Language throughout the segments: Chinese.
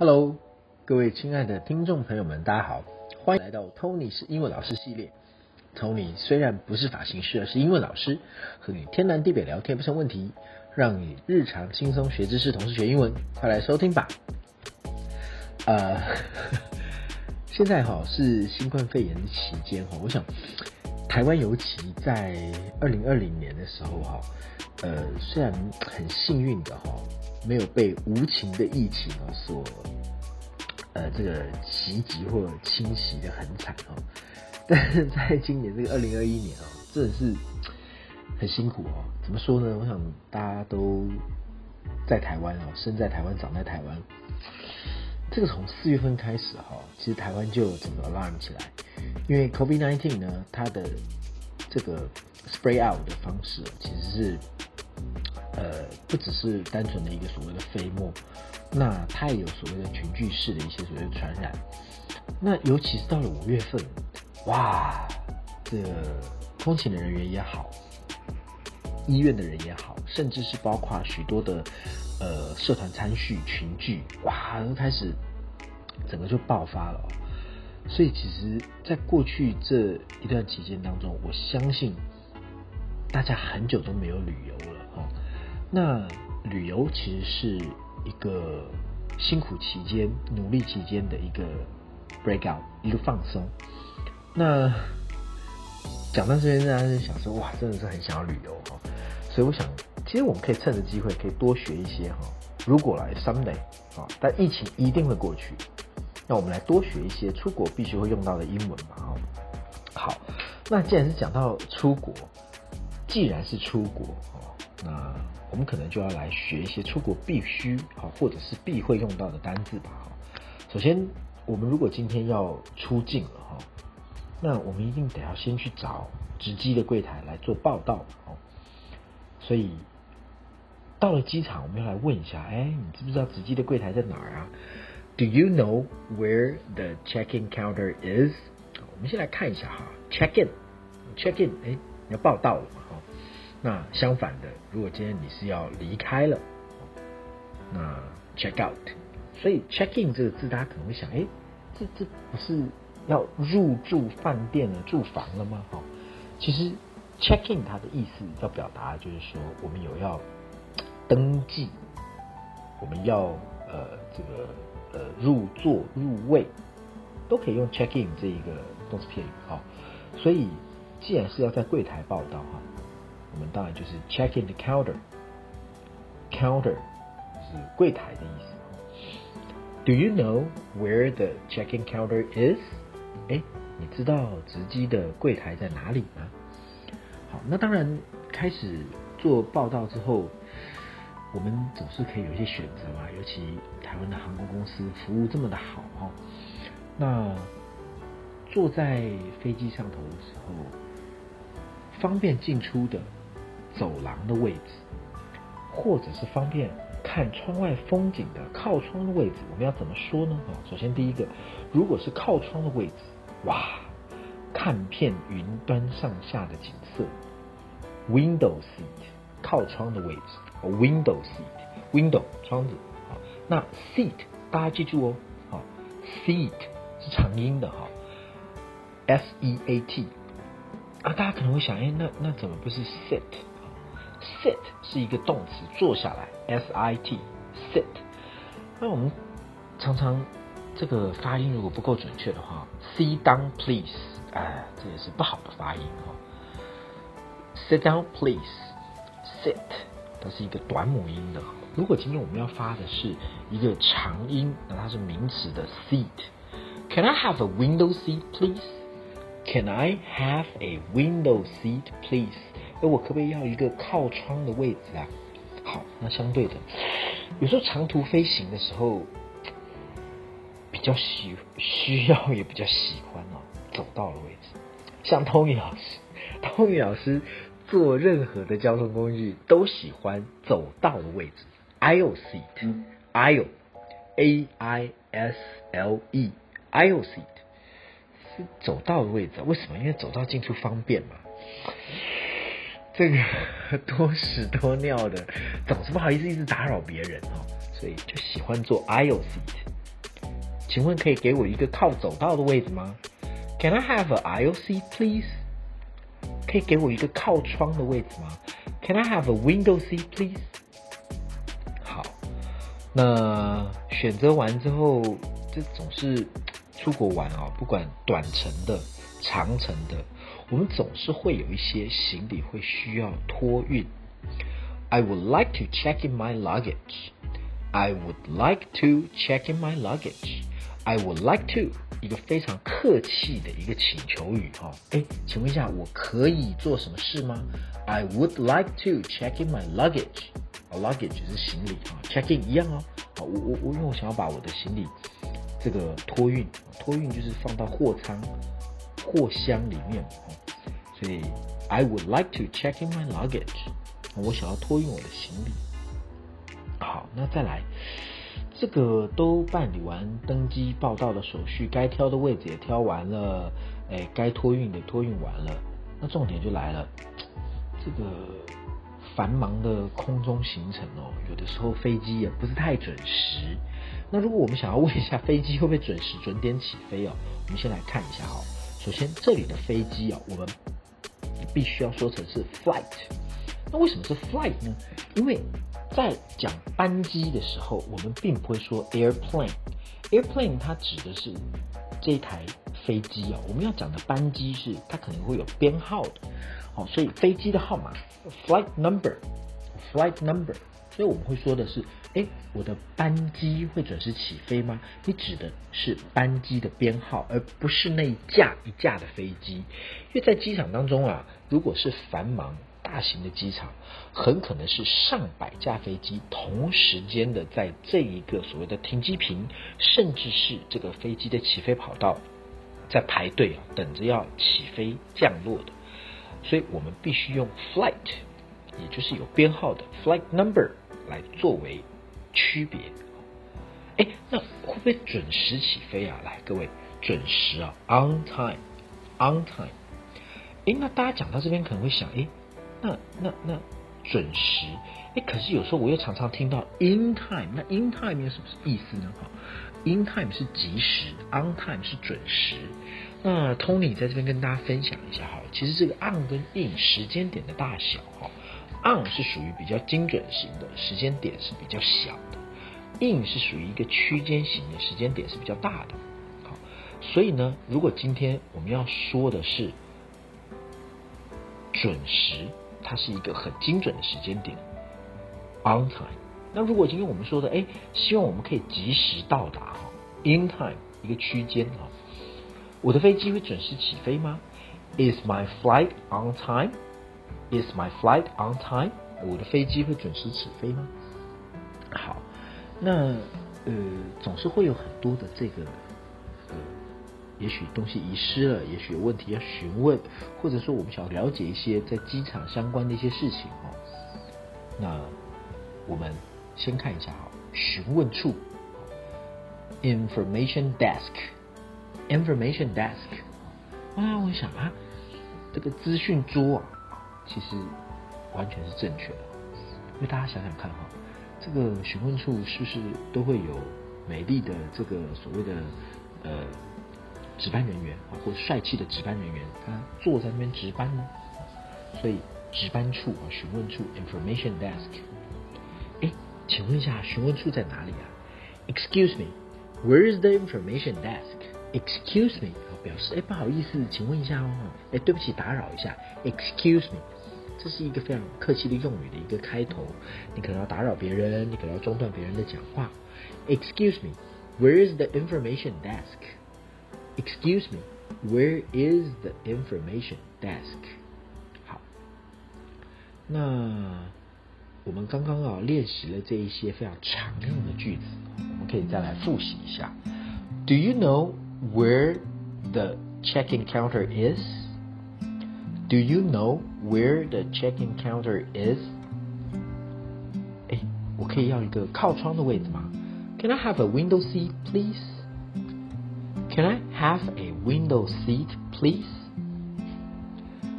Hello，各位亲爱的听众朋友们，大家好，欢迎来到 Tony 是英文老师系列。Tony 虽然不是发型师，而是英文老师，和你天南地北聊天不成问题，让你日常轻松学知识，同时学英文，快来收听吧。呃，现在哈是新冠肺炎期间哈，我想台湾尤其在二零二零年的时候哈，呃，虽然很幸运的哈。没有被无情的疫情啊所呃这个袭击或侵袭的很惨哦，但是在今年这个二零二一年啊，真的是很辛苦哦。怎么说呢？我想大家都在台湾哦，生在台湾，长在台湾。这个从四月份开始哈，其实台湾就整个 alarm 起来，因为 COVID nineteen 呢，它的这个 spray out 的方式其实是。呃，不只是单纯的一个所谓的飞沫，那它也有所谓的群聚式的一些所谓的传染。那尤其是到了五月份，哇，这个通勤的人员也好，医院的人也好，甚至是包括许多的呃社团参叙群聚，哇，都开始整个就爆发了。所以其实，在过去这一段期间当中，我相信大家很久都没有旅游了。那旅游其实是一个辛苦期间、努力期间的一个 break out，一个放松。那讲到这边，大家就想说，哇，真的是很想要旅游哈。所以我想，其实我们可以趁着机会，可以多学一些哈。如果来 someday 啊，但疫情一定会过去，那我们来多学一些出国必须会用到的英文吧哈。好，那既然是讲到出国，既然是出国哦，那我们可能就要来学一些出国必须啊，或者是必会用到的单字吧哈。首先，我们如果今天要出境了哈，那我们一定得要先去找值机的柜台来做报道哦。所以到了机场，我们要来问一下，哎，你知不知道值机的柜台在哪儿啊？Do you know where the check-in counter is？我们先来看一下哈，check-in，check-in，哎，你要报到了。那相反的，如果今天你是要离开了，那 check out，所以 check in 这个字，大家可能会想，哎，这这不是要入住饭店了、住房了吗？哈，其实 check in 它的意思要表达就是说，我们有要登记，我们要呃这个呃入座、入位，都可以用 check in 这一个动词片语。哈，所以既然是要在柜台报到，哈。我们当然就是 check in the counter，counter 是柜台的意思。Do you know where the check-in counter is？哎，你知道值机的柜台在哪里吗？好，那当然开始做报道之后，我们总是可以有一些选择嘛。尤其台湾的航空公司服务这么的好哈，那坐在飞机上头的时候，方便进出的。走廊的位置，或者是方便看窗外风景的靠窗的位置，我们要怎么说呢？啊，首先第一个，如果是靠窗的位置，哇，看遍云端上下的景色，window seat，靠窗的位置，window seat，window 窗子，好，那 seat 大家记住哦，好，seat 是长音的哈，s e a t，啊，大家可能会想，哎，那那怎么不是 sit Sit 是一个动词，坐下来，S I T sit。那我们常常这个发音如果不够准确的话，Sit down please，哎，这也是不好的发音哦。Sit down please，sit，它是一个短母音的。如果今天我们要发的是一个长音，那它是名词的 seat。Can I have a window seat please？Can I have a window seat please？哎，我可不可以要一个靠窗的位置啊？好，那相对的，有时候长途飞行的时候，比较喜需要也比较喜欢哦，走道的位置。像 Tony 老师，Tony 老师坐任何的交通工具都喜欢走道的位置，aisle seat，aisle，a i s l e，aisle seat 是走道的位置，为什么？因为走道进出方便嘛。这个 多屎多尿的，总是不好意思一直打扰别人哦，所以就喜欢坐 aisle seat。请问可以给我一个靠走道的位置吗？Can I have a aisle seat, please？可以给我一个靠窗的位置吗？Can I have a window seat, please？好，那选择完之后，这总是出国玩啊，不管短程的、长程的，我们总是会有一些行李会需要托运。I would like to check in my luggage. I would like to check in my luggage. I would like to 一个非常客气的一个请求语哈，哎，请问一下，我可以做什么事吗？I would like to check in my luggage. luggage 是行李啊，check in 一样哦。我我我因为我想要把我的行李这个托运，托运就是放到货仓、货箱里面所以 I would like to check in my luggage. 我想要托运我的行李。好，那再来，这个都办理完登机报到的手续，该挑的位置也挑完了，哎，该托运的托运完了。那重点就来了，这个繁忙的空中行程哦，有的时候飞机也不是太准时。那如果我们想要问一下飞机会不会准时准点起飞哦，我们先来看一下哈。首先这里的飞机啊，我们必须要说成是 flight。那为什么是 flight 呢？因为在讲班机的时候，我们并不会说 airplane。airplane 它指的是这一台飞机啊。我们要讲的班机是它可能会有编号的，好，所以飞机的号码 flight number，flight number。所以我们会说的是，哎，我的班机会准时起飞吗？你指的是班机的编号，而不是那一架一架的飞机。因为在机场当中啊，如果是繁忙。大型的机场很可能是上百架飞机同时间的在这一个所谓的停机坪，甚至是这个飞机的起飞跑道，在排队啊，等着要起飞降落的，所以我们必须用 flight，也就是有编号的 flight number 来作为区别。哎，那会不会准时起飞啊？来，各位，准时啊，on time，on time。哎，那大家讲到这边可能会想，哎。那那那准时，哎，可是有时候我又常常听到 in time，那 in time 有什么意思呢？哈，in time 是及时，on time 是准时。那 Tony 在这边跟大家分享一下哈，其实这个 on 跟 in 时间点的大小哈，on 是属于比较精准型的，时间点是比较小的；in 是属于一个区间型的，时间点是比较大的。好，所以呢，如果今天我们要说的是准时。它是一个很精准的时间点，on time。那如果今天我们说的，哎，希望我们可以及时到达哈，in time 一个区间哈，我的飞机会准时起飞吗？Is my flight on time？Is my flight on time？我的飞机会准时起飞吗？好，那呃，总是会有很多的这个呃。也许东西遗失了，也许有问题要询问，或者说我们想了解一些在机场相关的一些事情哦。那我们先看一下哈，询问处，information desk，information desk。啊，我想啊，这个资讯桌啊，其实完全是正确的，因为大家想想看哈，这个询问处是不是都会有美丽的这个所谓的呃。值班人员啊，或帅气的值班人员，他坐在那边值班呢。所以值班处啊，询问处 （information desk）。哎，请问一下，询问处在哪里啊？Excuse me，where is the information desk？Excuse me，表示哎不好意思，请问一下哦，哎对不起打扰一下。Excuse me，这是一个非常客气的用语的一个开头。你可能要打扰别人，你可能要中断别人的讲话。Excuse me，where is the information desk？Excuse me, where is the information desk? 好，那我们刚刚啊练习了这一些非常常用的句子，我们可以再来复习一下。Do you know where the check-in counter is? Do you know where the check-in counter is? 哎，我可以要一个靠窗的位置吗？Can I have a window seat, please? Can I have a window seat, please?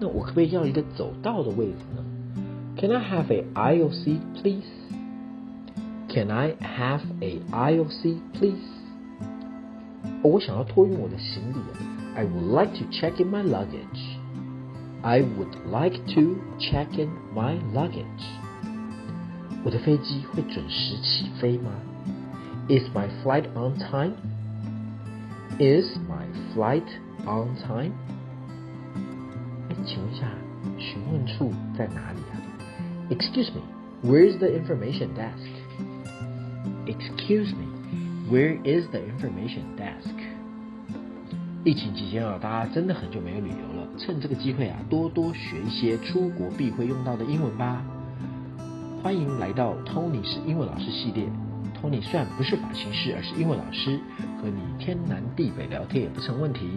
那我可不可以要一个走道的位置呢？Can I have a aisle seat, please? Can I have a aisle seat, please? 哦，我想要托运我的行李，I would like to check in my luggage. I would like to check in my luggage. 我的飞机会准时起飞吗？Is my flight on time? Is my flight on time? 哎，请问一下，询问处在哪里啊？Excuse me, where's the information desk? Excuse me, where is the information desk? 疫情期间啊，大家真的很久没有旅游了， 趁这个机会啊，多多学一些出国必会用到的英文吧。欢迎来到 Tony 是英文老师系列。Tony 虽然不是发型师，而是英文老师，和你天南地北聊天也不成问题。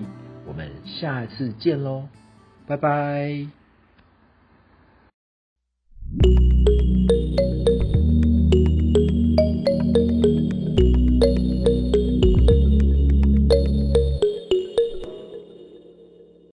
我们下次见喽，拜拜。